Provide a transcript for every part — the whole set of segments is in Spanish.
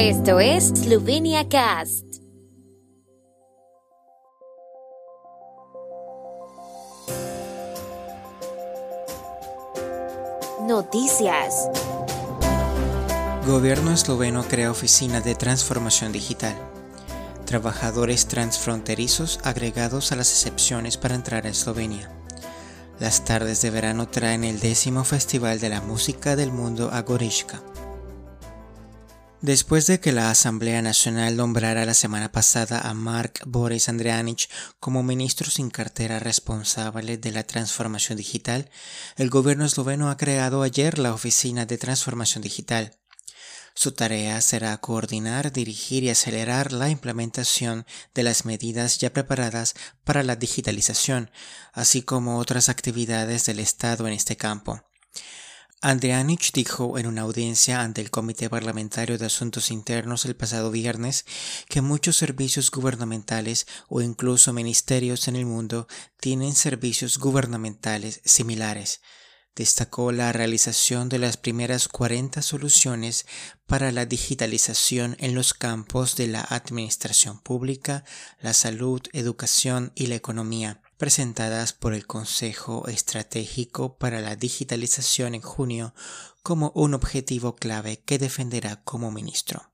Esto es Slovenia Cast. Noticias. Gobierno esloveno crea oficina de transformación digital. Trabajadores transfronterizos agregados a las excepciones para entrar a Eslovenia. Las tardes de verano traen el décimo Festival de la Música del Mundo a Gorishka. Después de que la Asamblea Nacional nombrara la semana pasada a Mark Boris Andreanich como ministro sin cartera responsable de la transformación digital, el gobierno esloveno ha creado ayer la Oficina de Transformación Digital. Su tarea será coordinar, dirigir y acelerar la implementación de las medidas ya preparadas para la digitalización, así como otras actividades del Estado en este campo. Andrianich dijo en una audiencia ante el Comité Parlamentario de Asuntos Internos el pasado viernes que muchos servicios gubernamentales o incluso ministerios en el mundo tienen servicios gubernamentales similares. Destacó la realización de las primeras 40 soluciones para la digitalización en los campos de la administración pública, la salud, educación y la economía presentadas por el Consejo Estratégico para la Digitalización en junio como un objetivo clave que defenderá como ministro.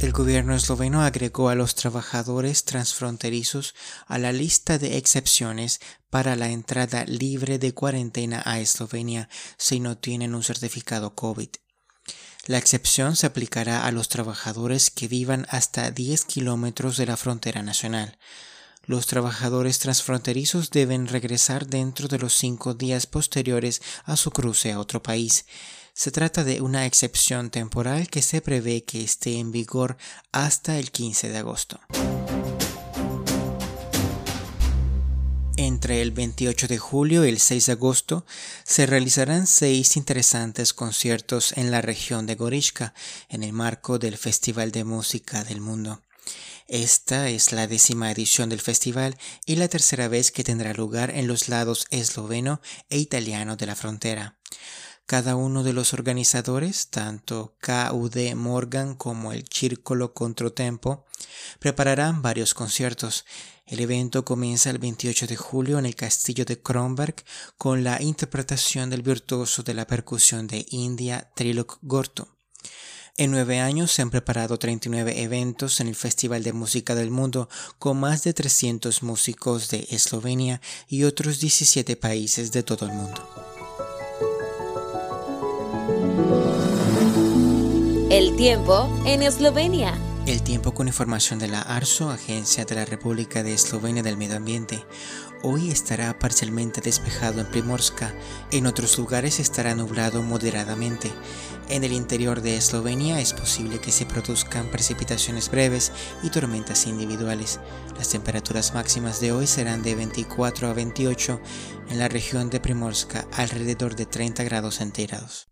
El gobierno esloveno agregó a los trabajadores transfronterizos a la lista de excepciones para la entrada libre de cuarentena a Eslovenia si no tienen un certificado COVID. La excepción se aplicará a los trabajadores que vivan hasta 10 kilómetros de la frontera nacional. Los trabajadores transfronterizos deben regresar dentro de los cinco días posteriores a su cruce a otro país. Se trata de una excepción temporal que se prevé que esté en vigor hasta el 15 de agosto. Entre el 28 de julio y el 6 de agosto se realizarán seis interesantes conciertos en la región de Gorishka en el marco del Festival de Música del Mundo. Esta es la décima edición del festival y la tercera vez que tendrá lugar en los lados esloveno e italiano de la frontera. Cada uno de los organizadores, tanto KUD Morgan como el Círculo Controtempo, prepararán varios conciertos el evento comienza el 28 de julio en el castillo de Kronberg con la interpretación del virtuoso de la percusión de India Trilok Gorto. En nueve años se han preparado 39 eventos en el Festival de Música del Mundo con más de 300 músicos de Eslovenia y otros 17 países de todo el mundo. El tiempo en Eslovenia. El tiempo con información de la ARSO, Agencia de la República de Eslovenia del Medio Ambiente. Hoy estará parcialmente despejado en Primorska, en otros lugares estará nublado moderadamente. En el interior de Eslovenia es posible que se produzcan precipitaciones breves y tormentas individuales. Las temperaturas máximas de hoy serán de 24 a 28 en la región de Primorska, alrededor de 30 grados centígrados.